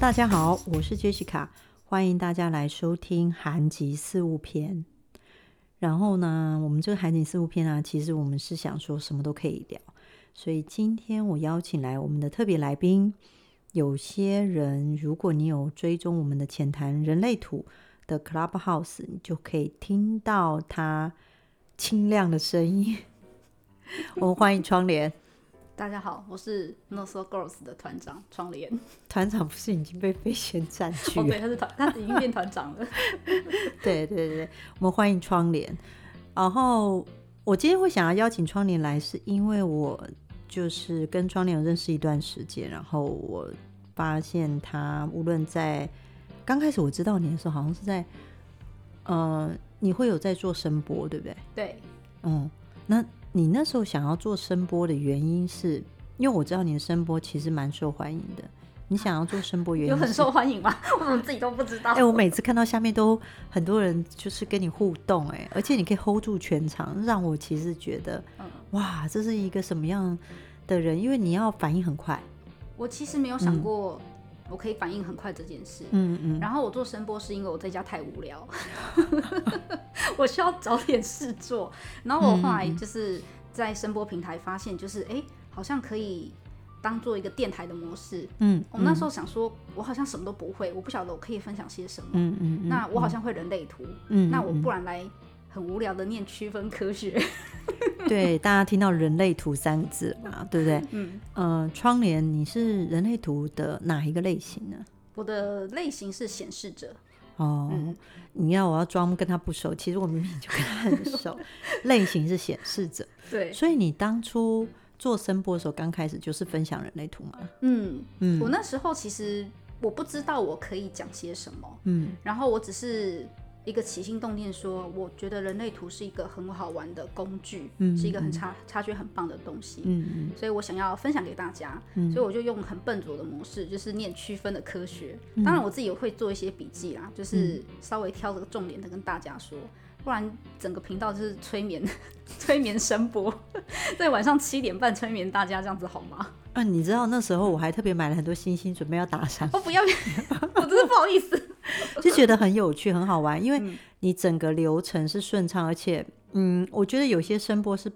大家好，我是 Jessica，欢迎大家来收听韩籍事务篇。然后呢，我们这个韩籍事务篇啊，其实我们是想说什么都可以聊，所以今天我邀请来我们的特别来宾。有些人，如果你有追踪我们的浅谈人类图的 Clubhouse，你就可以听到他清亮的声音。我们欢迎窗帘。大家好，我是 Noso Girls 的团长窗帘。团长不是已经被飞仙占据了？哦，对，他是团，他已经变团长了。对对对，我们欢迎窗帘。然后我今天会想要邀请窗帘来，是因为我就是跟窗帘认识一段时间，然后我发现他无论在刚开始我知道你的时候，好像是在呃，你会有在做声波，对不对？对，嗯，那。你那时候想要做声波的原因是，因为我知道你的声波其实蛮受欢迎的。你想要做声波原因有很受欢迎吗？我怎么自己都不知道。哎、欸，我每次看到下面都很多人就是跟你互动，哎，而且你可以 hold 住全场，让我其实觉得，哇，这是一个什么样的人？因为你要反应很快。我其实没有想过。嗯我可以反应很快这件事，嗯嗯，然后我做声波是因为我在家太无聊，我需要找点事做。然后我后来就是在声波平台发现，就是哎、欸，好像可以当做一个电台的模式。嗯，我那时候想说，我好像什么都不会，我不晓得我可以分享些什么。嗯嗯，那我好像会人类图。嗯，那我不然来很无聊的念区分科学。对，大家听到“人类图”三个字嘛，对不对？嗯，呃，窗帘，你是人类图的哪一个类型呢？我的类型是显示者。哦，嗯、你要我要装跟他不熟，其实我明明就跟他很熟。类型是显示者，对。所以你当初做声波的时候，刚开始就是分享人类图吗？嗯嗯。我那时候其实我不知道我可以讲些什么，嗯，然后我只是。一个起心动念说，我觉得人类图是一个很好玩的工具，嗯，是一个很差差距很棒的东西，嗯嗯，所以我想要分享给大家，嗯，所以我就用很笨拙的模式，就是念区分的科学，嗯，当然我自己也会做一些笔记啦，就是稍微挑这个重点的跟大家说，不然整个频道就是催眠，催眠声波，在晚上七点半催眠大家，这样子好吗？嗯，啊，你知道那时候我还特别买了很多星星，准备要打赏，我不要，我真是不好意思。就觉得很有趣，很好玩，因为你整个流程是顺畅，而且，嗯，我觉得有些声波是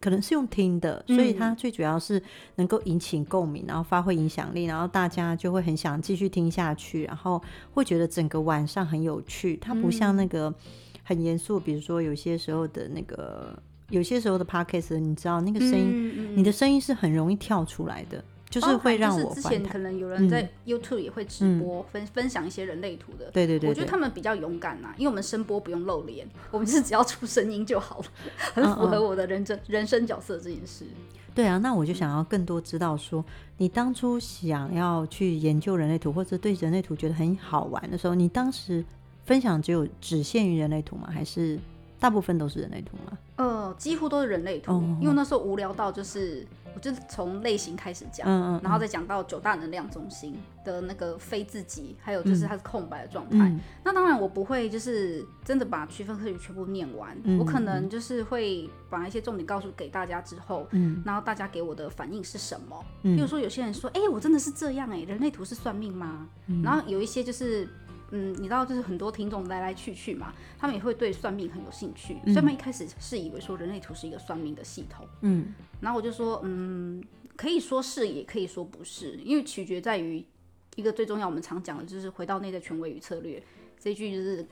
可能是用听的，所以它最主要是能够引起共鸣，然后发挥影响力，然后大家就会很想继续听下去，然后会觉得整个晚上很有趣。它不像那个很严肃，比如说有些时候的那个，有些时候的 podcast，你知道那个声音，你的声音是很容易跳出来的。就是会让我、就是、之前可能有人在 YouTube 也会直播分、嗯、分享一些人类图的，对对对，对，我觉得他们比较勇敢呐、啊，因为我们声波不用露脸，我们是只要出声音就好了，很符合我的人生、人生角色这件事。对啊，那我就想要更多知道说，你当初想要去研究人类图，或者对人类图觉得很好玩的时候，你当时分享只有只限于人类图吗？还是大部分都是人类图吗？呃，几乎都是人类图，哦、因为那时候无聊到就是。我就从类型开始讲，嗯嗯，然后再讲到九大能量中心的那个非自己，还有就是它是空白的状态。嗯、那当然我不会就是真的把区分科学全部念完，嗯，我可能就是会把一些重点告诉给大家之后，嗯，然后大家给我的反应是什么？嗯，比如说有些人说，哎、欸，我真的是这样哎、欸，人类图是算命吗？嗯，然后有一些就是。嗯，你知道，就是很多听众来来去去嘛，他们也会对算命很有兴趣。所以他们一开始是以为说人类图是一个算命的系统，嗯，然后我就说，嗯，可以说是，也可以说不是，因为取决在于一个最重要，我们常讲的就是回到内在权威与策略这句，就是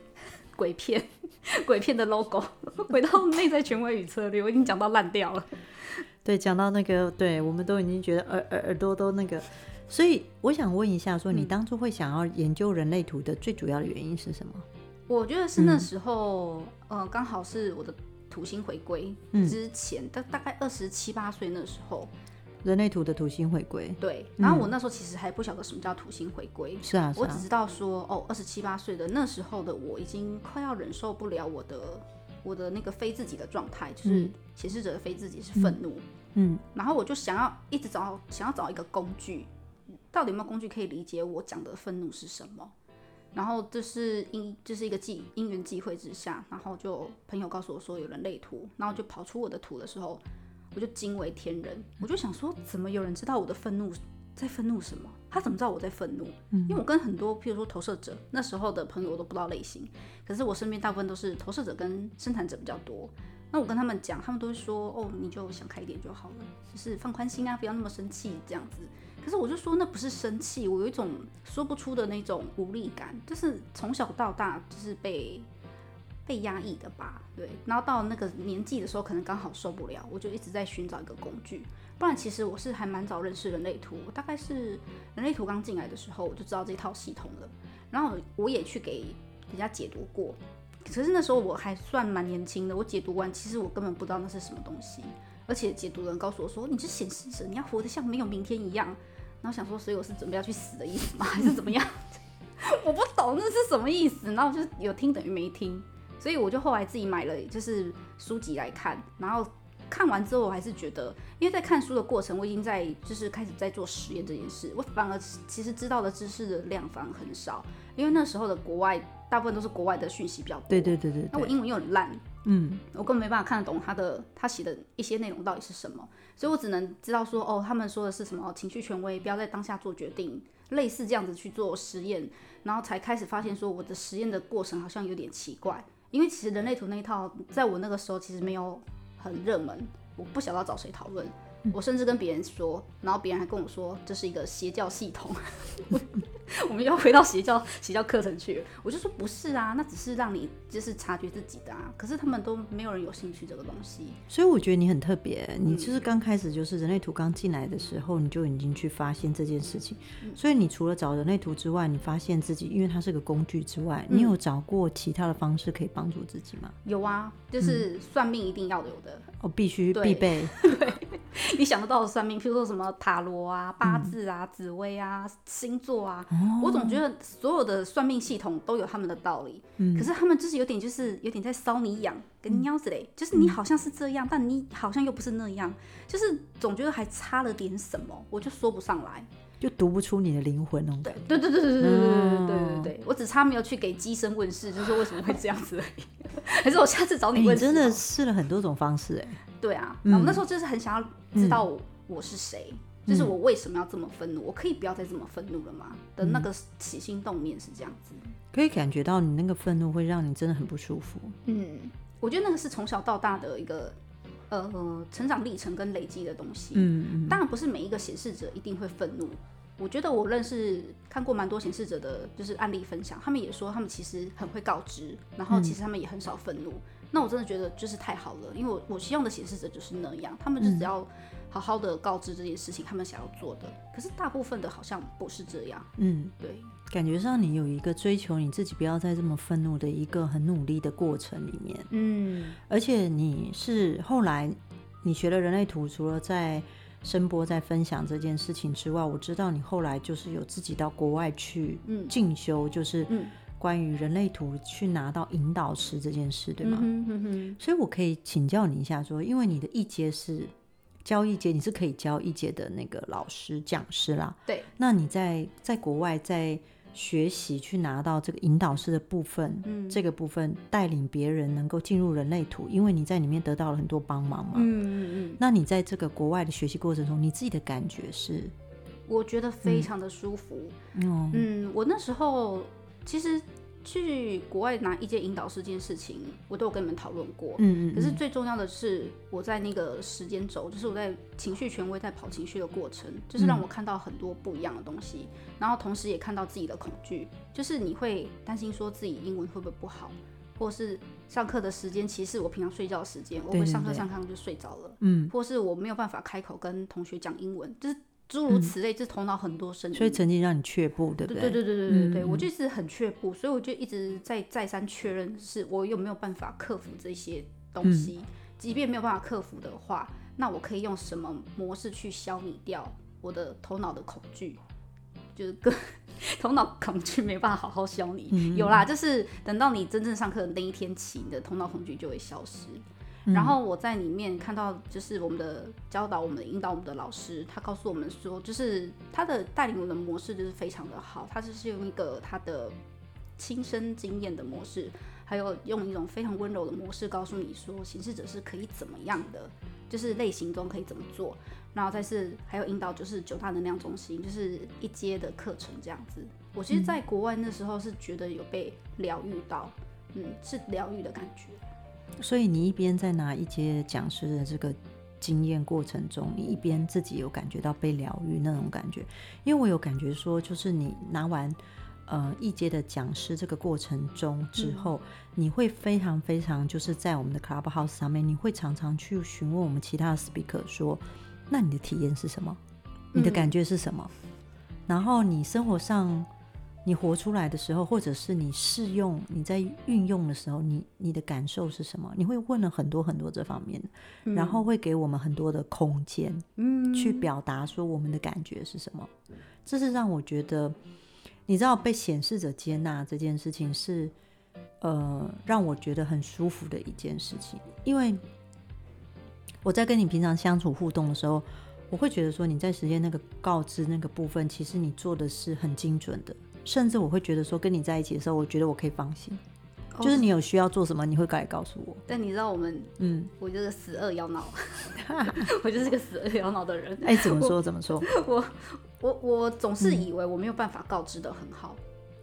鬼片，鬼片的 logo，回到内在权威与策略，我已经讲到烂掉了。对，讲到那个，对，我们都已经觉得耳耳耳朵都那个。所以我想问一下，说你当初会想要研究人类图的最主要的原因是什么？我觉得是那时候，嗯、呃，刚好是我的土星回归之前，大、嗯、大概二十七八岁那时候，人类图的土星回归。对，然后我那时候其实还不晓得什么叫土星回归，是啊，我只知道说，哦，二十七八岁的那时候的我已经快要忍受不了我的我的那个非自己的状态，就是显示者的非自己是愤怒，嗯，嗯，然后我就想要一直找想要找一个工具。到底有没有工具可以理解我讲的愤怒是什么？然后这是因，这是一个际因缘际会之下，然后就朋友告诉我说有人类图，然后就跑出我的图的时候，我就惊为天人，我就想说怎么有人知道我的愤怒在愤怒什么？他怎么知道我在愤怒？因为我跟很多，譬如说投射者那时候的朋友，我都不知道类型。可是我身边大部分都是投射者跟生产者比较多。那我跟他们讲，他们都会说：“哦，你就想开一点就好了，就是放宽心啊，不要那么生气这样子。”可是我就说，那不是生气，我有一种说不出的那种无力感，就是从小到大就是被被压抑的吧。对，然后到那个年纪的时候，可能刚好受不了，我就一直在寻找一个工具。不然，其实我是还蛮早认识人类图，大概是人类图刚进来的时候，我就知道这套系统了。然后我也去给人家解读过，可是那时候我还算蛮年轻的，我解读完，其实我根本不知道那是什么东西。而且解读人告诉我说：“你是显示者，你要活得像没有明天一样。”然后想说，所以我是准备要去死的意思吗？还是怎么样？我不懂那是什么意思。然后我就有听等于没听，所以我就后来自己买了就是书籍来看，然后。看完之后，我还是觉得，因为在看书的过程，我已经在就是开始在做实验这件事。我反而其实知道的知识的量反而很少，因为那时候的国外大部分都是国外的讯息比较多。对对对对。那我英文又很烂，嗯，我根本没办法看得懂他的他写的一些内容到底是什么，所以我只能知道说，哦，他们说的是什么情绪权威，不要在当下做决定，类似这样子去做实验，然后才开始发现说我的实验的过程好像有点奇怪，因为其实人类图那一套在我那个时候其实没有。很热门，我不晓得找谁讨论。我甚至跟别人说，然后别人还跟我说这是一个邪教系统。我们要回到邪教邪教课程去，我就说不是啊，那只是让你就是察觉自己的啊。可是他们都没有人有兴趣这个东西，所以我觉得你很特别。你就是刚开始就是人类图刚进来的时候，你就已经去发现这件事情。所以你除了找人类图之外，你发现自己因为它是个工具之外，你有找过其他的方式可以帮助自己吗？有啊，就是算命一定要有的，哦，必须必备。对，你想得到的算命，譬如说什么塔罗啊、八字啊、紫薇啊、星座啊。我总觉得所有的算命系统都有他们的道理，嗯，可是他们就是有点就是有点在搔你痒，跟你鸟子嘞，就是你好像是这样，但你好像又不是那样，就是总觉得还差了点什么，我就说不上来，就读不出你的灵魂哦。对对对对对对对对对对对，我只差没有去给机身问事，就是为什么会这样子而已。还是我下次找你问？你真的试了很多种方式哎。对啊，我那时候就是很想要知道我是谁。就是我为什么要这么愤怒？我可以不要再这么愤怒了吗？的那个起心动念是这样子，可以感觉到你那个愤怒会让你真的很不舒服。嗯，我觉得那个是从小到大的一个呃成长历程跟累积的东西。嗯嗯，当然不是每一个显示者一定会愤怒。我觉得我认识看过蛮多显示者的，就是案例分享，他们也说他们其实很会告知，然后其实他们也很少愤怒。那我真的觉得就是太好了，因为我我希望的显示者就是那样，他们就只要。好好的告知这件事情，他们想要做的，可是大部分的好像不是这样。嗯，对，感觉上你有一个追求你自己不要再这么愤怒的一个很努力的过程里面。嗯，而且你是后来你学了人类图，除了在声波在分享这件事情之外，我知道你后来就是有自己到国外去进修，就是关于人类图去拿到引导师这件事，对吗？嗯哼哼。所以我可以请教你一下说，说因为你的一阶是。教一阶，你是可以教一阶的那个老师讲师啦。对，那你在在国外在学习去拿到这个引导师的部分，嗯，这个部分带领别人能够进入人类图，因为你在里面得到了很多帮忙嘛。嗯嗯嗯。那你在这个国外的学习过程中，你自己的感觉是？我觉得非常的舒服。嗯嗯，我那时候其实。去国外拿一阶引导师这件事情，我都有跟你们讨论过。嗯，嗯嗯。可是最重要的是，我在那个时间轴，就是我在情绪权威在跑情绪的过程，就是让我看到很多不一样的东西，嗯、然后同时也看到自己的恐惧，就是你会担心说自己英文会不会不好，或是上课的时间其实是我平常睡觉的时间，我会上课上课就睡着了。嗯。或是我没有办法开口跟同学讲英文，就是。诸如此类，这头脑很多声音，所以曾经让你却步，对不对？对对对对对对对，我就是很却步，所以我就一直在再三确认，是我有没有办法克服这些东西。即便没有办法克服的话，那我可以用什么模式去消弭掉我的头脑的恐惧？就是个 头脑恐惧没办法好好消弭。有啦，就是等到你真正上课的那一天起，你的头脑恐惧就会消失。然后我在里面看到，就是我们的教导、我们的引导、我们的老师，他告诉我们说，就是他的带领我的模式就是非常的好，他就是用一个他的亲身经验的模式，还有用一种非常温柔的模式告诉你说，行事者是可以怎么样的。就是类型中可以怎么做，然后再是还有引导，就是九大能量中心，就是一阶的课程这样子。我其实在国外那时候是觉得有被疗愈到，嗯，是疗愈的感觉。所以你一边在拿一阶讲师的这个经验过程中，你一边自己有感觉到被疗愈那种感觉，因为我有感觉说，就是你拿完呃一阶的讲师这个过程中之后，嗯、你会非常非常就是在我们的 Clubhouse 上面，你会常常去询问我们其他的 Speaker 说，那你的体验是什么？你的感觉是什么？嗯、然后你生活上。你活出来的时候，或者是你试用、你在运用的时候，你你的感受是什么？你会问了很多很多这方面，嗯、然后会给我们很多的空间，嗯，去表达说我们的感觉是什么。这是让我觉得，你知道被显示者接纳这件事情是，呃，让我觉得很舒服的一件事情。因为我在跟你平常相处互动的时候，我会觉得说你在实现那个告知那个部分，其实你做的是很精准的。甚至我会觉得说，跟你在一起的时候，我觉得我可以放心，哦、就是你有需要做什么，你会过来告诉我。但你知道我们，嗯，我就是死二幺脑，我就是个死二幺脑的人。哎、欸，怎么说？怎么说？我我我总是以为我没有办法告知的很好。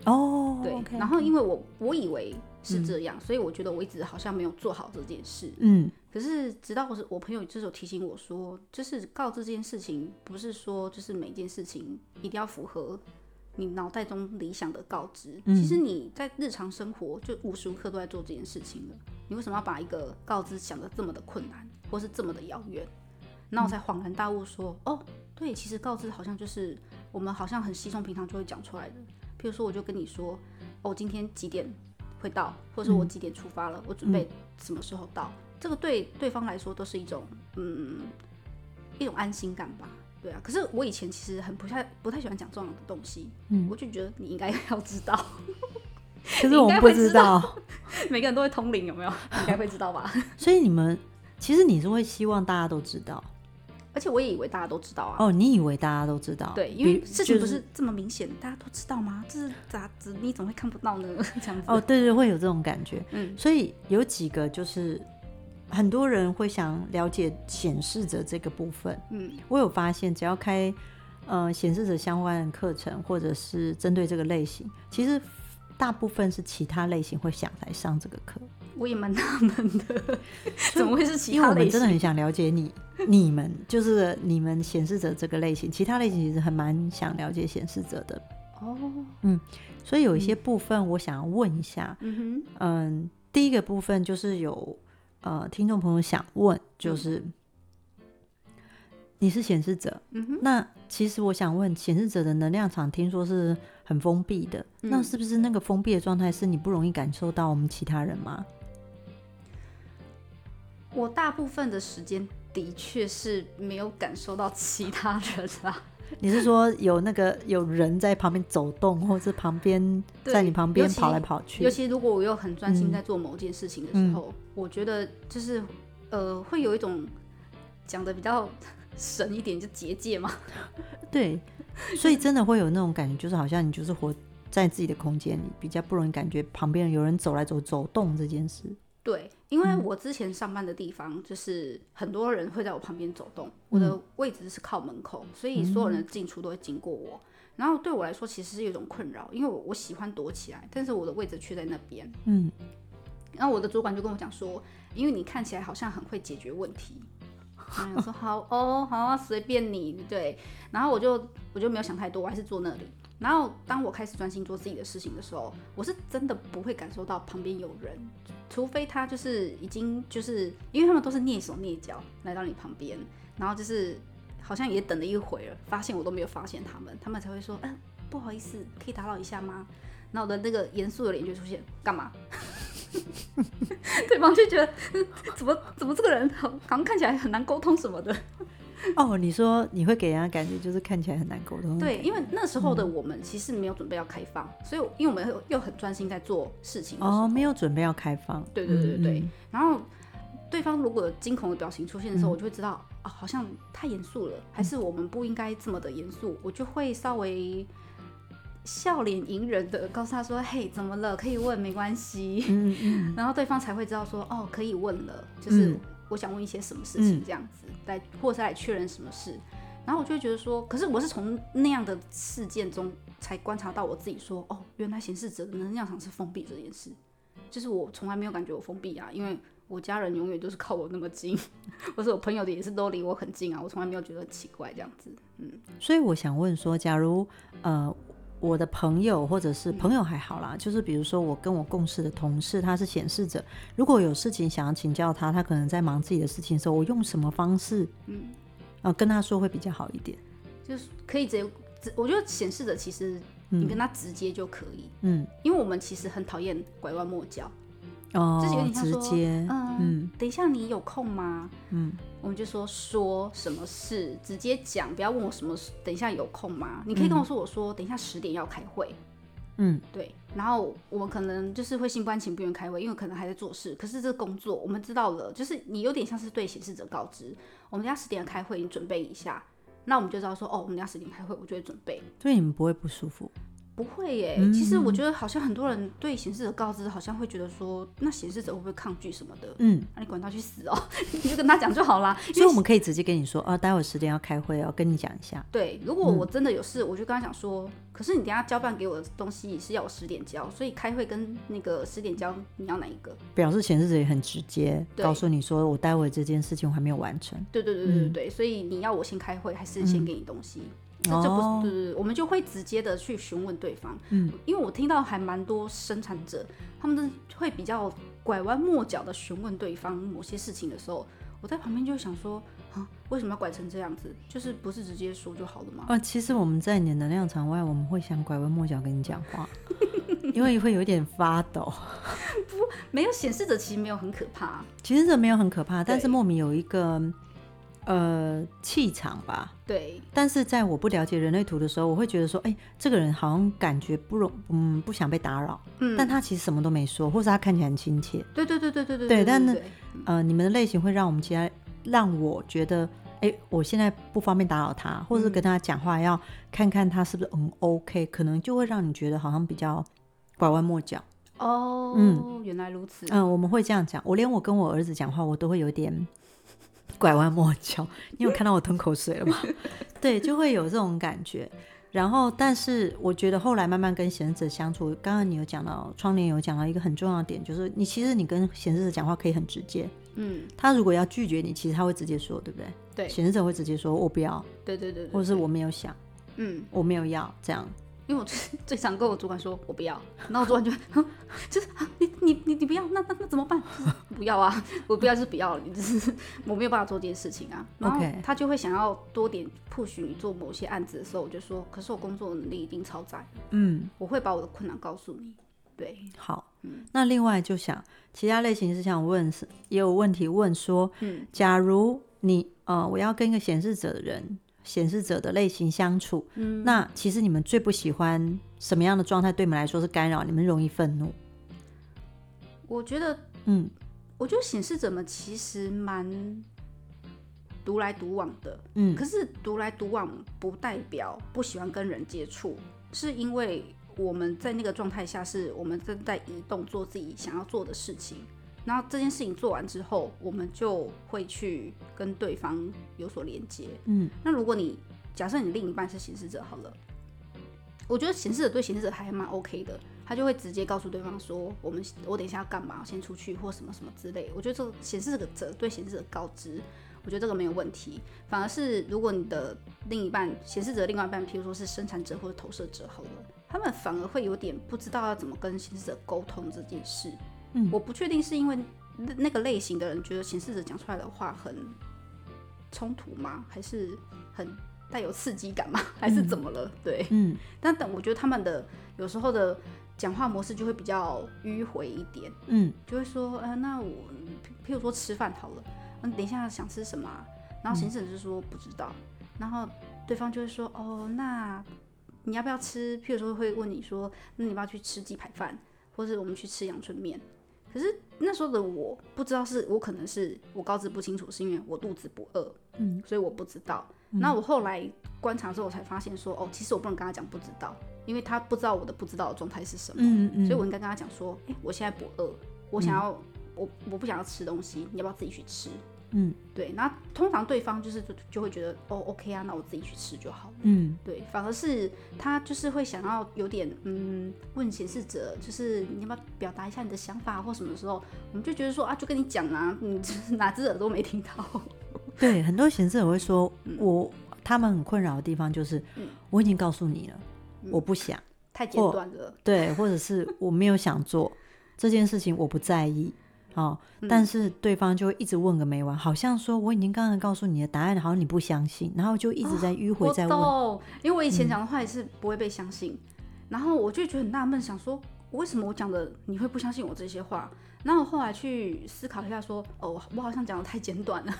哦、嗯，对。Okay, 然后因为我我以为是这样，嗯、所以我觉得我一直好像没有做好这件事。嗯。可是直到我是我朋友这时候提醒我说，就是告知这件事情，不是说就是每件事情一定要符合。你脑袋中理想的告知，其实你在日常生活就无时无刻都在做这件事情了。你为什么要把一个告知想得这么的困难，或是这么的遥远？那我才恍然大悟说，哦，对，其实告知好像就是我们好像很稀松平常就会讲出来的。譬如说，我就跟你说，哦，今天几点会到，或者说我几点出发了，我准备什么时候到，这个对对方来说都是一种，嗯，一种安心感吧。对啊，可是我以前其实很不太不太喜欢讲这样的东西，嗯，我就觉得你应该要知道，可是我们不知道，每个人都会通灵，有没有？应该会知道吧？所以你们其实你是会希望大家都知道，而且我也以为大家都知道啊。哦，你以为大家都知道？对，因为事情不是这么明显，大家都知道吗？这是咋子？你怎么会看不到呢？这样子哦，对对，会有这种感觉。嗯，所以有几个就是。很多人会想了解显示者这个部分，嗯，我有发现，只要开呃显示者相关的课程，或者是针对这个类型，其实大部分是其他类型会想来上这个课。我也蛮纳闷的，怎么会是其他类型？因为我们真的很想了解你，你们就是你们显示者这个类型，其他类型其实还蛮想了解显示者的。哦，嗯，所以有一些部分我想要问一下，嗯哼，嗯，第一个部分就是有。呃，听众朋友想问，就是、嗯、你是显示者，嗯、那其实我想问，显示者的能量场听说是很封闭的，嗯、那是不是那个封闭的状态是你不容易感受到我们其他人吗？我大部分的时间的确是没有感受到其他人啊。你是说有那个有人在旁边走动，或者旁边在你旁边跑来跑去？尤其，尤其如果我又很专心在做某件事情的时候，嗯、我觉得就是呃，会有一种讲的比较神一点，就结界嘛。对，所以真的会有那种感觉，就是好像你就是活在自己的空间里，比较不容易感觉旁边有人走来走走动这件事。对，因为我之前上班的地方就是很多人会在我旁边走动，嗯、我的位置是靠门口，所以所有人的进出都会经过我。嗯、然后对我来说其实是有一种困扰，因为我我喜欢躲起来，但是我的位置却在那边。嗯，然后我的主管就跟我讲说，因为你看起来好像很会解决问题，然后我说好哦，好啊，随便你。对，然后我就我就没有想太多，我还是坐那里。然后当我开始专心做自己的事情的时候，我是真的不会感受到旁边有人，除非他就是已经就是，因为他们都是蹑手蹑脚来到你旁边，然后就是好像也等了一会儿了，发现我都没有发现他们，他们才会说，不好意思，可以打扰一下吗？然后我的那个严肃的脸就出现，干嘛？对方就觉得怎么怎么这个人好好像看起来很难沟通什么的。哦，你说你会给人家感觉就是看起来很难沟通。对，因为那时候的我们其实没有准备要开放，嗯、所以因为我们又又很专心在做事情。哦，没有准备要开放。对对对对。嗯、然后对方如果有惊恐的表情出现的时候，嗯、我就会知道啊、哦，好像太严肃了，还是我们不应该这么的严肃。嗯、我就会稍微笑脸迎人的告诉他说：“嘿，怎么了？可以问，没关系。”嗯嗯。然后对方才会知道说：“哦，可以问了。”就是。我想问一些什么事情这样子，嗯、来或是来确认什么事。然后我就会觉得说，可是我是从那样的事件中才观察到我自己说，哦，原来显示者的能量场是封闭这件事，就是我从来没有感觉我封闭啊，因为我家人永远都是靠我那么近，或是我朋友的也是都离我很近啊，我从来没有觉得很奇怪这样子，嗯。所以我想问说，假如呃我的朋友或者是朋友还好啦，嗯、就是比如说我跟我共事的同事他是显示者，如果有事情想要请教他，他可能在忙自己的事情的时候，我用什么方式？嗯。啊，跟他说会比较好一点，就是可以直接，我觉得显示者其实你跟他直接就可以，嗯，因为我们其实很讨厌拐弯抹角，哦，就是有点像说，直接，嗯，嗯，等一下你有空吗？嗯，我们就说说什么事，直接讲，不要问我什么，等一下有空吗？你可以跟我说，我说等一下十点要开会。嗯，对，然后我们可能就是会心不甘情不愿开会，因为可能还在做事。可是这个工作我们知道了，就是你有点像是对显示者告知，我们等下十点开会，你准备一下。那我们就知道说，哦，我们等下十点开会，我就会准备。所以你们不会不舒服。不会耶，嗯、其实我觉得好像很多人对显示者告知，好像会觉得说，那显示者会不会抗拒什么的？嗯，那、啊、你管他去死哦，你就跟他讲就好啦。所以我们可以直接跟你说，啊，待会十点要开会，哦跟你讲一下。对，如果我真的有事，我就跟他讲说，可是你等下交办给我的东西是要我十点交，所以开会跟那个十点交，你要哪一个？表示显示者也很直接，告诉你说，我待会这件事情我还没有完成。对对对对对对，嗯、所以你要我先开会，还是先给你东西？嗯这就不是，对对对，我们就会直接的去询问对方，嗯，因为我听到还蛮多生产者，他们都会比较拐弯抹角的询问对方某些事情的时候，我在旁边就想说，啊，为什么要拐成这样子？就是不是直接说就好了吗？啊，其实我们在你的能量场外，我们会想拐弯抹角跟你讲话，因为会有点发抖。不，没有显示者其实没有很可怕，其实这没有很可怕，但是莫名有一个。呃，气场吧，对。但是在我不了解人类图的时候，我会觉得说，哎、欸，这个人好像感觉不容，嗯，不想被打扰。嗯。但他其实什么都没说，或是他看起来很亲切。对对对对对对。对，但是，呃，你们的类型会让我们其他让我觉得，哎、欸，我现在不方便打扰他，或是跟他讲话，要看看他是不是嗯 OK，可能就会让你觉得好像比较拐弯抹角。哦，嗯，原来如此。嗯，我们会这样讲。我连我跟我儿子讲话，我都会有点。拐弯抹角，你有看到我吞口水了吗？对，就会有这种感觉。然后，但是我觉得后来慢慢跟显示者相处，刚刚你有讲到，窗帘有讲到一个很重要的点，就是你其实你跟显示者讲话可以很直接。嗯，他如果要拒绝你，其实他会直接说，对不对？对，显示者会直接说，我不要。对对对，对，或者是我没有想，嗯，我没有要这样。因为我最 最常跟我主管说，我不要，然后我主管就，就是你你你你不要，那那那怎么办？不要啊，我不要就是不要了，你就是我没有办法做这件事情啊。然后他就会想要多点 push 你做某些案子的时候，我就说，可是我工作能力一定超载，嗯，我会把我的困难告诉你。对，好，嗯，那另外就想其他类型是想问是也有问题问说，嗯，假如你呃我要跟一个显示者的人。显示者的类型相处，嗯，那其实你们最不喜欢什么样的状态？对你们来说是干扰，你们容易愤怒。我觉得，嗯，我觉得显示者们其实蛮独来独往的，嗯，可是独来独往不代表不喜欢跟人接触，是因为我们在那个状态下，是我们正在移动，做自己想要做的事情。然后这件事情做完之后，我们就会去跟对方有所连接。嗯，那如果你假设你另一半是显示者好了，我觉得显示者对显示者还蛮 OK 的，他就会直接告诉对方说：“我们我等一下要干嘛，先出去或什么什么之类。”我觉得这个显示者对显示者告知，我觉得这个没有问题。反而是如果你的另一半显示者另外一半，譬如说是生产者或者投射者好了，他们反而会有点不知道要怎么跟显示者沟通这件事。嗯，我不确定是因为那那个类型的人觉得显示者讲出来的话很冲突吗？还是很带有刺激感吗？还是怎么了？嗯、对，嗯，但等我觉得他们的有时候的讲话模式就会比较迂回一点，嗯，就会说，呃，那我譬如说吃饭好了，嗯，等一下想吃什么？然后显示者就说不知道，嗯、然后对方就会说，哦，那你要不要吃？譬如说会问你说，那你要不要去吃鸡排饭，或者我们去吃阳春面？可是那时候的我不知道，是我可能是我告知不清楚，是因为我肚子不饿，嗯，所以我不知道。那、嗯、我后来观察之后，我才发现说，哦，其实我不能跟他讲不知道，因为他不知道我的不知道的状态是什么，嗯嗯，所以我应该跟他讲说，哎、欸，我现在不饿，我想要，嗯、我我不想要吃东西，你要不要自己去吃？嗯，对。那通常对方就是就就会觉得哦，OK 啊，那我自己去吃就好了。嗯，对。反而是他就是会想要有点嗯，问显示者，就是你要不要表达一下你的想法或什么的时候，我们就觉得说啊，就跟你讲啊，你 哪只耳朵没听到？对，很多显示者会说，嗯、我他们很困扰的地方就是，嗯、我已经告诉你了，嗯、我不想，太简短了，对，或者是我没有想做这件事情，我不在意。哦，但是对方就会一直问个没完，嗯、好像说我已经刚刚告诉你的答案，好像你不相信，然后就一直在迂回在问。哦、因为我以前讲的话也是不会被相信，嗯、然后我就觉得很纳闷，想说为什么我讲的你会不相信我这些话？然后后来去思考一下说，说哦，我好像讲的太简短了，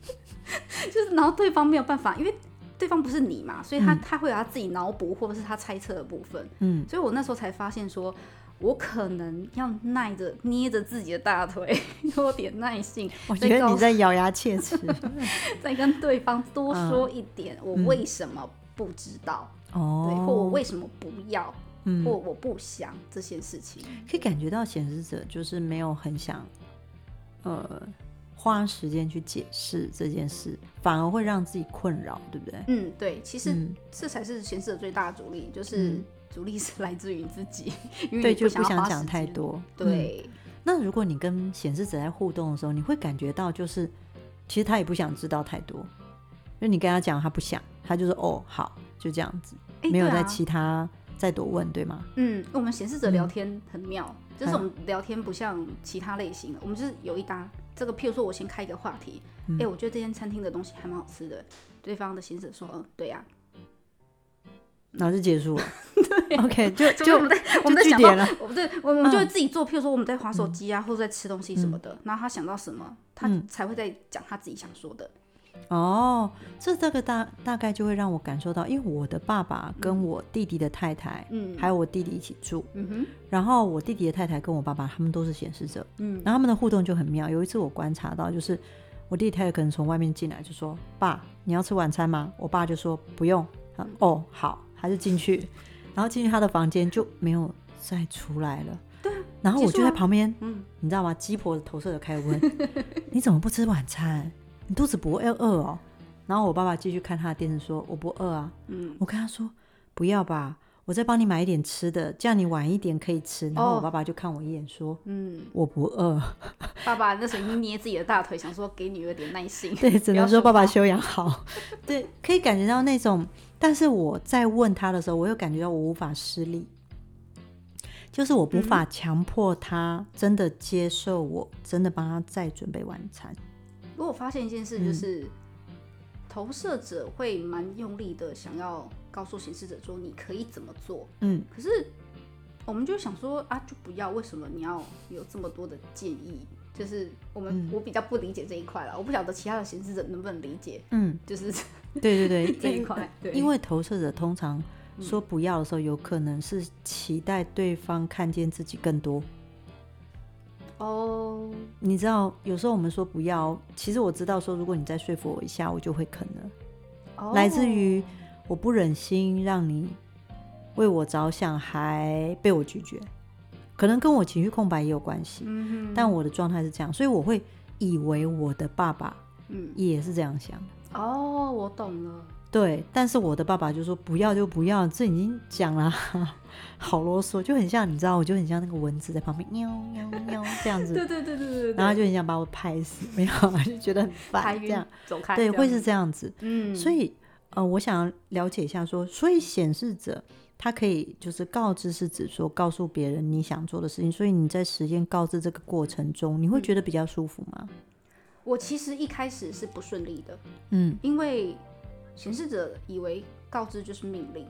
就是然后对方没有办法，因为对方不是你嘛，所以他、嗯、他会有他自己脑补或者是他猜测的部分。嗯，所以我那时候才发现说。我可能要耐着捏着自己的大腿，多点耐性。我觉得你在咬牙切齿，再跟对方多说一点，我为什么不知道？哦、嗯，对，或我为什么不要？嗯、或我不想这些事情，可以感觉到显示者就是没有很想，呃，花时间去解释这件事，反而会让自己困扰，对不对？嗯，对，其实这才是显示者最大的阻力，就是。嗯阻力是来自于自己，因为就不想讲太多。对、嗯，那如果你跟显示者在互动的时候，你会感觉到就是，其实他也不想知道太多，因为你跟他讲，他不想，他就是哦好，就这样子，欸、没有在其他再多问，对吗？嗯，我们显示者聊天很妙，嗯、就是我们聊天不像其他类型的，我们就是有一搭这个，譬如说我先开一个话题，哎、嗯欸，我觉得这间餐厅的东西还蛮好吃的，对方的显示者说，嗯，对呀、啊。然后就结束了。对，OK，就就我们在我们在想到，对，我们就会自己做。譬如说我们在划手机啊，或者在吃东西什么的。然后他想到什么，他才会在讲他自己想说的。哦，这这个大大概就会让我感受到，因为我的爸爸跟我弟弟的太太，嗯，还有我弟弟一起住，嗯哼。然后我弟弟的太太跟我爸爸他们都是显示者，嗯。然后他们的互动就很妙。有一次我观察到，就是我弟弟太太可能从外面进来，就说：“爸，你要吃晚餐吗？”我爸就说：“不用。”哦，好。还是进去，然后进去他的房间就没有再出来了。对，然后我就在旁边，嗯，你知道吗？鸡婆的投射的开始问：“ 你怎么不吃晚餐？你肚子不会饿哦？”然后我爸爸继续看他的电视，说：“我不饿啊。”嗯，我跟他说：“不要吧，我再帮你买一点吃的，这样你晚一点可以吃。”然后我爸爸就看我一眼，说：“嗯，我不饿。”爸爸那时候一捏自己的大腿，想说给女儿点耐心。对，只能说爸爸修养好。对，可以感觉到那种。但是我在问他的时候，我又感觉到我无法施力，就是我无法强迫他真的接受我，真的帮他再准备晚餐。如果发现一件事，就是、嗯、投射者会蛮用力的想要告诉显示者说你可以怎么做，嗯，可是我们就想说啊，就不要，为什么你要有这么多的建议？就是我们、嗯、我比较不理解这一块了，我不晓得其他的显示者能不能理解，嗯，就是。对对对，这一块，对，因为投射者通常说不要的时候，有可能是期待对方看见自己更多。哦，你知道，有时候我们说不要，其实我知道说，如果你再说服我一下，我就会肯了。哦，来自于我不忍心让你为我着想，还被我拒绝，可能跟我情绪空白也有关系。嗯哼，但我的状态是这样，所以我会以为我的爸爸，嗯，也是这样想的。哦，我懂了。对，但是我的爸爸就说不要就不要，这已经讲了，好啰嗦，就很像你知道，我就很像那个蚊子在旁边喵喵喵这样子。对对对对对。然后就很想把我拍死，没有，就觉得很烦这样。走开。对，会是这样子。嗯。所以呃，我想了解一下说，所以显示者他可以就是告知是指说告诉别人你想做的事情，所以你在实现告知这个过程中，你会觉得比较舒服吗？嗯我其实一开始是不顺利的，嗯，因为显示者以为告知就是命令，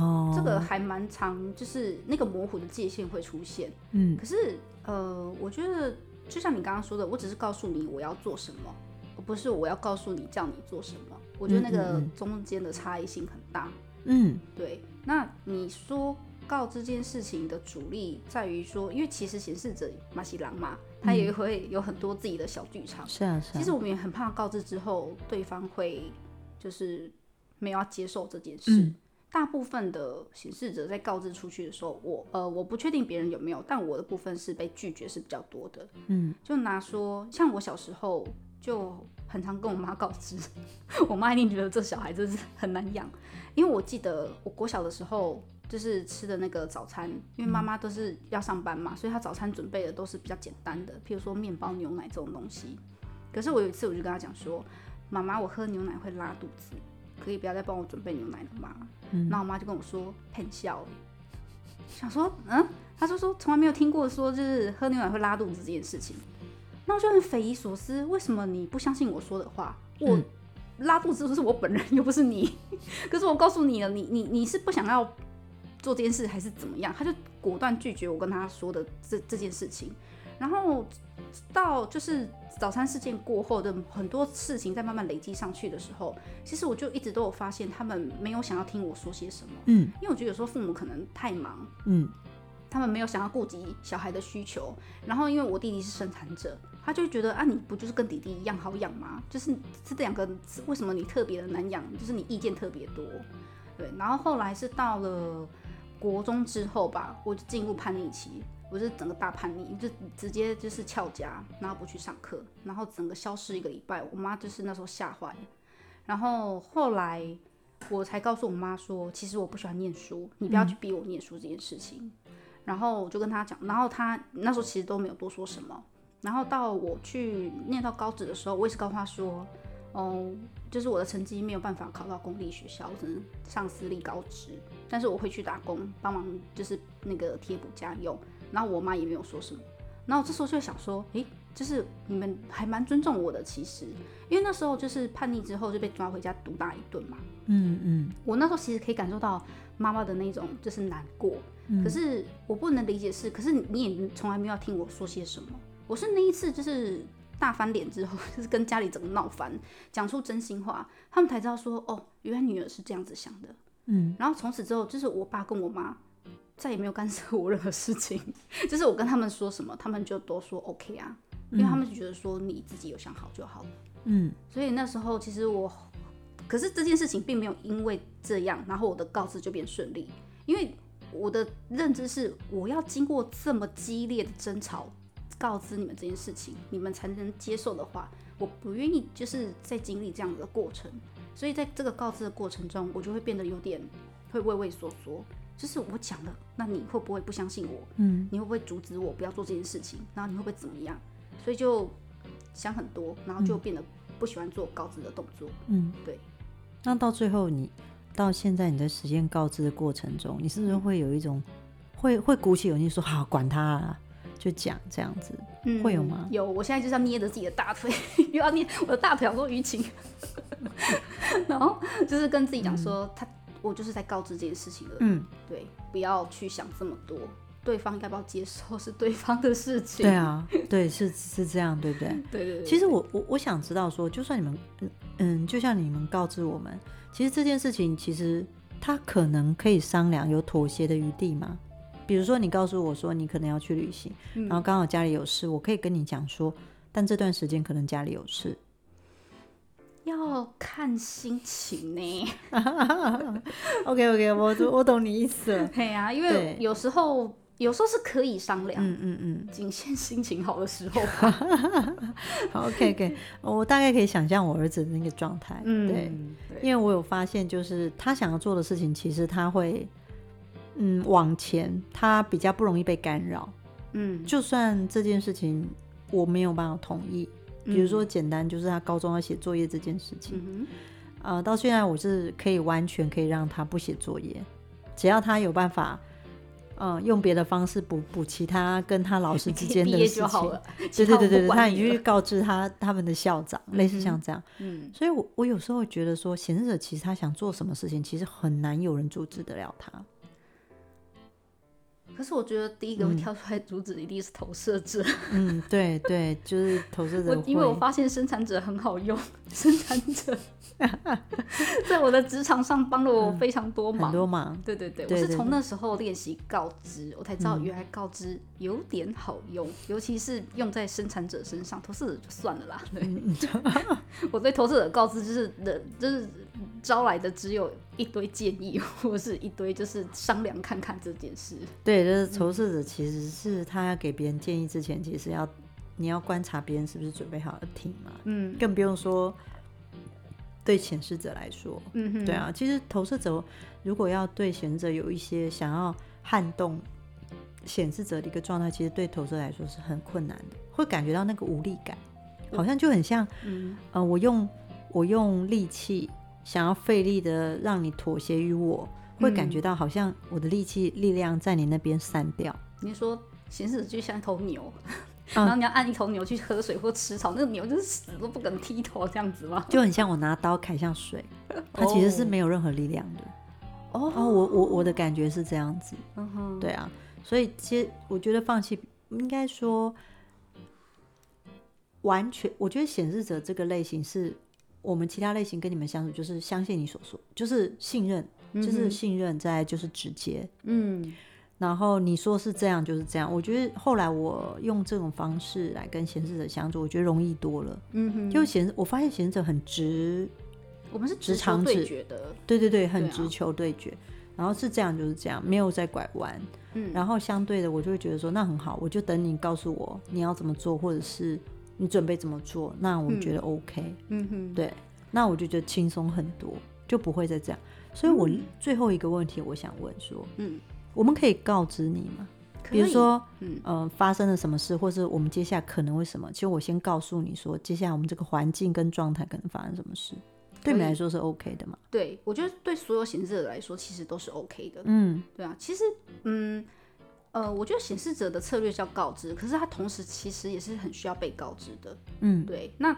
哦，这个还蛮长，就是那个模糊的界限会出现，嗯，可是呃，我觉得就像你刚刚说的，我只是告诉你我要做什么，而不是我要告诉你叫你做什么，我觉得那个中间的差异性很大，嗯，对，那你说。告知这件事情的主力在于说，因为其实显示者马西郎嘛，他也会有很多自己的小剧场。是啊，是啊。其实我们也很怕告知之后，对方会就是没有要接受这件事。嗯、大部分的显示者在告知出去的时候，我呃我不确定别人有没有，但我的部分是被拒绝是比较多的。嗯，就拿说，像我小时候，就很常跟我妈告知，我妈一定觉得这小孩真是很难养，因为我记得我国小的时候就是吃的那个早餐，因为妈妈都是要上班嘛，所以她早餐准备的都是比较简单的，譬如说面包、牛奶这种东西。可是我有一次我就跟她讲说，妈妈，我喝牛奶会拉肚子，可以不要再帮我准备牛奶了吗？嗯，然后我妈就跟我说，骗笑，想说，嗯，她就说从来没有听过说就是喝牛奶会拉肚子这件事情。那我就很匪夷所思，为什么你不相信我说的话？我拉肚子不是我本人，又不是你。可是我告诉你了，你你你是不想要做这件事，还是怎么样？他就果断拒绝我跟他说的这这件事情。然后到就是早餐事件过后的很多事情在慢慢累积上去的时候，其实我就一直都有发现，他们没有想要听我说些什么。嗯，因为我觉得有时候父母可能太忙。嗯。他们没有想要顾及小孩的需求，然后因为我弟弟是生产者，他就觉得啊，你不就是跟弟弟一样好养吗？就是这两个为什么你特别的难养？就是你意见特别多，对。然后后来是到了国中之后吧，我就进入叛逆期，我就整个大叛逆，就直接就是翘家，然后不去上课，然后整个消失一个礼拜。我妈就是那时候吓坏了，然后后来我才告诉我妈说，其实我不喜欢念书，你不要去逼我念书这件事情。然后我就跟她讲，然后她那时候其实都没有多说什么。然后到我去念到高职的时候，我也是告诉他说，哦，就是我的成绩没有办法考到公立学校，我只能上私立高职。但是我会去打工，帮忙就是那个贴补家用。然后我妈也没有说什么。然后我这时候就想说，诶，就是你们还蛮尊重我的，其实，因为那时候就是叛逆之后就被抓回家毒打一顿嘛。嗯嗯。我那时候其实可以感受到妈妈的那种就是难过。可是我不能理解是，可是你也从来没有听我说些什么。我是那一次就是大翻脸之后，就是跟家里整个闹翻，讲出真心话，他们才知道说，哦，原来女儿是这样子想的。嗯，然后从此之后，就是我爸跟我妈再也没有干涉我任何事情，就是我跟他们说什么，他们就都说 OK 啊，因为他们就觉得说你自己有想好就好了。嗯，所以那时候其实我，可是这件事情并没有因为这样，然后我的告知就变顺利，因为。我的认知是，我要经过这么激烈的争吵，告知你们这件事情，你们才能接受的话，我不愿意就是在经历这样的过程。所以在这个告知的过程中，我就会变得有点会畏畏缩缩。就是我讲了，那你会不会不相信我？嗯，你会不会阻止我不要做这件事情？然后你会不会怎么样？所以就想很多，然后就变得不喜欢做告知的动作。嗯，对。那到最后你。到现在，你在实现告知的过程中，你是不是会有一种会会鼓起勇气说好，管他啊，就讲这样子，嗯，会有吗？有，我现在就是要捏着自己的大腿，又要捏我的大腿好多淤青，然后就是跟自己讲说，嗯，他我就是在告知这件事情了，嗯，对，不要去想这么多，对方该不要接受是对方的事情，对啊，对，是是这样，对不对？对，对对对。其实我我我想知道说，就算你们嗯嗯，就像你们告知我们。其实这件事情，其实他可能可以商量，有妥协的余地吗？比如说，你告诉我说你可能要去旅行，嗯、然后刚好家里有事，我可以跟你讲说，但这段时间可能家里有事，要看心情呢。OK OK，我我懂你意思了。对啊，因为有时候。有时候是可以商量，嗯嗯嗯，仅限心情好的时候。好，OK OK，我大概可以想象我儿子的那个状态，嗯，对，因为我有发现，就是他想要做的事情，其实他会，嗯，往前，他比较不容易被干扰，嗯，就算这件事情我没有办法同意，比如说简单就是他高中要写作业这件事情，嗯，呃，到现在我是可以完全可以让他不写作业，只要他有办法。嗯，用别的方式补补其他跟他老师之间的事情，对对对对，他已经去告知他他们的校长，嗯、类似像这样。嗯，所以我我有时候觉得说，显示者其实他想做什么事情，其实很难有人阻止得了他。可是我觉得第一个会跳出来阻止，一定是投射者。嗯，对对，就是投射者。我因为我发现生产者很好用，生产者。在我的职场上帮了我非常多忙，很多忙。对对对，我是从那时候练习告知，我才知道原来告知有点好用，尤其是用在生产者身上，投射者就算了啦。对，我对投射者告知就是的，就是招来的只有一堆建议，或是一堆就是商量看看这件事。对，就是投射者其实是他要给别人建议之前，其实要你要观察别人是不是准备好了听嘛，嗯，更不用说对显示者来说，嗯哼，对啊，其实投射者如果要对显示者有一些想要撼动显示者的一个状态，其实对投射来说是很困难的，会感觉到那个无力感，好像就很像，嗯，呃，我用我用力气想要费力的让你妥协于我，会感觉到好像我的力气力量在你那边散掉。你说显示者就像一头牛。然后你要按一头牛去喝水或吃草，那个牛就是死都不肯低头这样子吗？就很像我拿刀砍向水，它其实是没有任何力量的。哦，哦，我我我的感觉是这样子。嗯哼，对啊，所以其实我觉得放弃应该说完全，我觉得显示者这个类型是我们其他类型跟你们相处，就是相信你所说，就是信任，就是信任，再就是直接，嗯。然后你说是这样就是这样，我觉得后来我用这种方式来跟显示者相处，我觉得容易多了。嗯哼，就显示我发现显示者很直，我们是直肠对决的，对对对，很直球对决。对啊，然后是这样就是这样，没有在拐弯。嗯，然后相对的，我就会觉得说那很好，我就等你告诉我你要怎么做，或者是你准备怎么做，那我觉得 OK。嗯哼，对，那我就觉得轻松很多，就不会再这样。所以我最后一个问题，我想问说，嗯。我们可以告知你吗？比如说，嗯、呃，发生了什么事，或是我们接下来可能会什么？其实我先告诉你说，接下来我们这个环境跟状态可能发生什么事，对你来说是 OK 的吗？对，我觉得对所有显示者来说，其实都是 OK 的。嗯，对啊，其实，嗯，呃，我觉得显示者的策略叫告知，可是他同时其实也是很需要被告知的。嗯，对，那。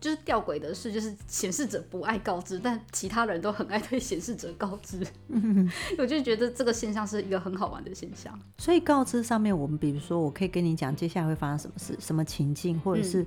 就是吊诡的是，就是显示者不爱告知，但其他人都很爱对显示者告知。嗯、我就觉得这个现象是一个很好玩的现象。所以告知上面，我们比如说，我可以跟你讲接下来会发生什么事、什么情境，或者是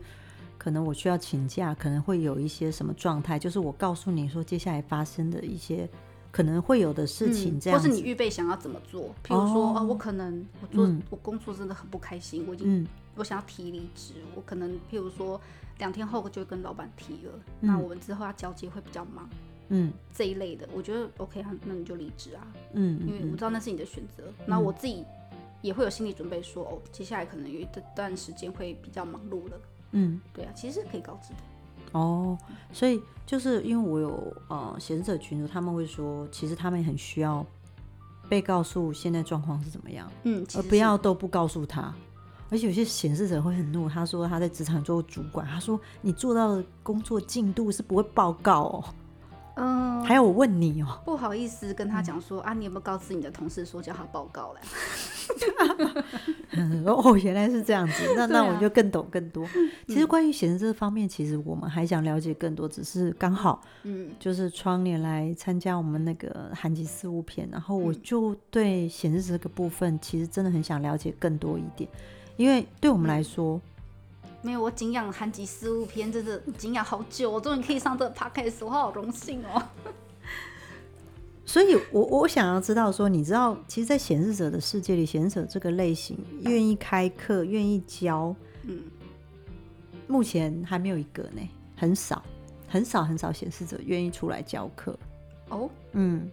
可能我需要请假，可能会有一些什么状态，就是我告诉你说接下来发生的一些可能会有的事情，这样、嗯，或是你预备想要怎么做。譬如说，哦，哦，我可能我做、嗯、我工作真的很不开心，我已经、嗯、我想要提离职，我可能譬如说。两天后就会跟老板提了，嗯，那我们之后要交接会比较忙，嗯，这一类的，我觉得 OK 啊，那你就离职啊，嗯，因为我知道那是你的选择，那，嗯，我自己也会有心理准备说，说哦，接下来可能有一段时间会比较忙碌了，嗯，对啊，其实是可以告知的，哦，所以就是因为我有呃显示者群组，他们会说，其实他们很需要被告诉现在状况是怎么样，嗯，而不要都不告诉他。而且有些显示者会很怒，他说他在职场做主管，他说你做到的工作进度是不会报告哦。嗯，还有我问你哦，不好意思跟他讲说、嗯、啊，你有没有告知你的同事说叫他报告了？哦，原来是这样子，那那我就更懂更多。其实关于显示这方面，其实我们还想了解更多，只是刚好，嗯，就是窗帘来参加我们那个韩籍事务篇，然后我就对显示这个部分，其实真的很想了解更多一点。因为对我们来说，嗯、没有我敬仰韩籍事务篇，真的敬仰好久，我终于可以上这个 podcast，我好荣幸哦。所以我，我我想要知道说，你知道，其实，在显示者的世界里，显示者这个类型愿意开课、愿意教，嗯，目前还没有一个呢，很少，很少，很少显示者愿意出来教课。哦，嗯。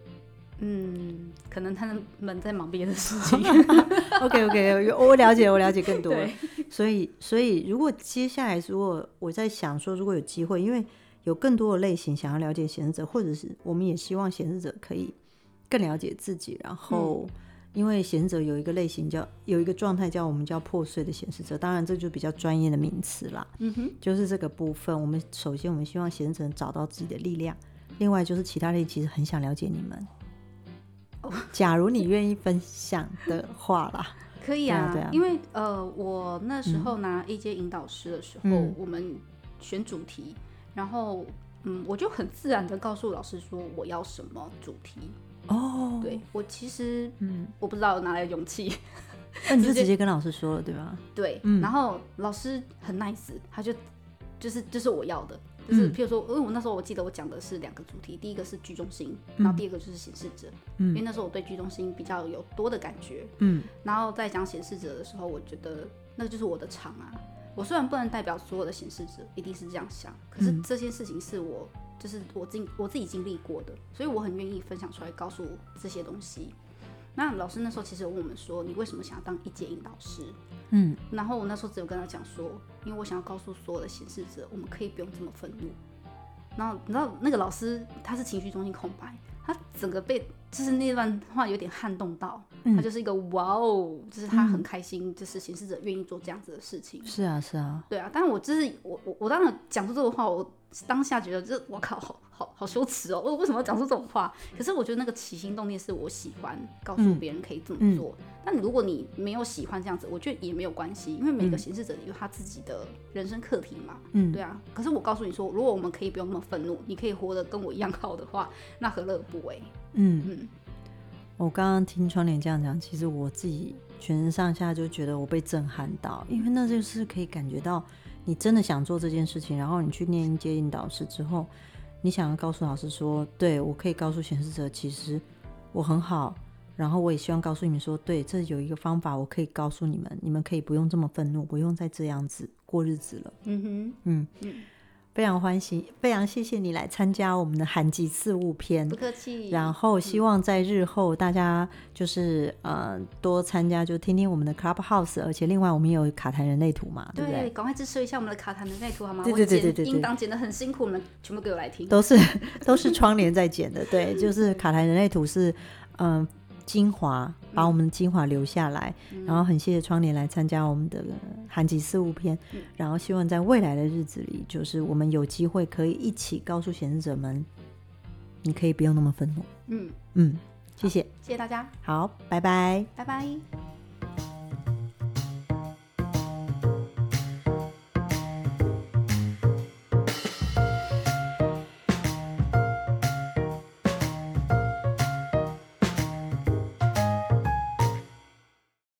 嗯，可能他们在忙别的事情。OK OK，我了解，我了解更多。所以，所以如果接下来，如果我在想说，如果有机会，因为有更多的类型想要了解显示者，或者是我们也希望显示者可以更了解自己。然后，因为显示者有一个类型叫有一个状态叫我们叫破碎的显示者，当然这就比较专业的名词啦。嗯哼，就是这个部分，我们首先我们希望显示者找到自己的力量。另外就是其他类其实很想了解你们。假如你愿意分享的话啦，可以啊，对啊，因为呃，我那时候拿 A 阶引导师的时候，嗯，我们选主题，然后嗯，我就很自然的告诉老师说我要什么主题。哦，对，我其实嗯，我不知道哪来的勇气，那你就直接跟老师说了，对吧？对，嗯，然后老师很 nice，他就就是就是我要的。就是，譬如说，因为我那时候我记得我讲的是两个主题，第一个是居中心，然后第二个就是显示者。嗯，因为那时候我对居中心比较有多的感觉。嗯，然后在讲显示者的时候，我觉得那就是我的场啊。我虽然不能代表所有的显示者一定是这样想，可是这些事情是我就是我经我自己经历过的，所以我很愿意分享出来，告诉这些东西。那老师那时候其实问我们说，你为什么想要当一阶引导师？嗯，然后我那时候只有跟他讲说，因为我想要告诉所有的显示者，我们可以不用这么愤怒。然后你知道那个老师他是情绪中心空白，他整个被就是那段话有点撼动到，嗯、他就是一个哇哦，就是他很开心，就是显示者愿意做这样子的事情。是啊，是啊，对啊。但是我就是我我我当时讲出这个话，我当下觉得这我靠，好好好羞耻哦，我为什么要讲出这种话？可是我觉得那个起心动念是我喜欢告诉别人可以这么做。嗯嗯如果你没有喜欢这样子，我觉得也没有关系，因为每个显示者有他自己的人生课题嘛。嗯，对啊。可是我告诉你说，如果我们可以不用那么愤怒，你可以活得跟我一样好的话，那何乐而不为？嗯嗯。我刚刚听窗帘这样讲，其实我自己全身上下就觉得我被震撼到，因为那就是可以感觉到你真的想做这件事情，然后你去念一阶引导师之后，你想要告诉老师说，对，我可以告诉显示者，其实我很好。然后我也希望告诉你们说，对，这有一个方法，我可以告诉你们，你们可以不用这么愤怒，不用再这样子过日子了。嗯哼，嗯嗯，非常欢喜，非常谢谢你来参加我们的寒集四物篇，不客气。然后希望在日后大家就是呃多参加，就听听我们的 Clubhouse，而且另外我们也有卡痰人类图嘛，对不对？赶快支持一下我们的卡痰人类图好吗？对对对对对，音档剪得很辛苦，你们全部给我来听。都是都是窗帘在剪的，对，就是卡痰人类图是嗯。呃精华，把我们的精华留下来，嗯、然后很谢谢窗帘来参加我们的寒集四物篇，嗯、然后希望在未来的日子里，就是我们有机会可以一起告诉显示者们，你可以不用那么愤怒。嗯。嗯，谢谢，谢谢大家，好，拜拜，拜拜。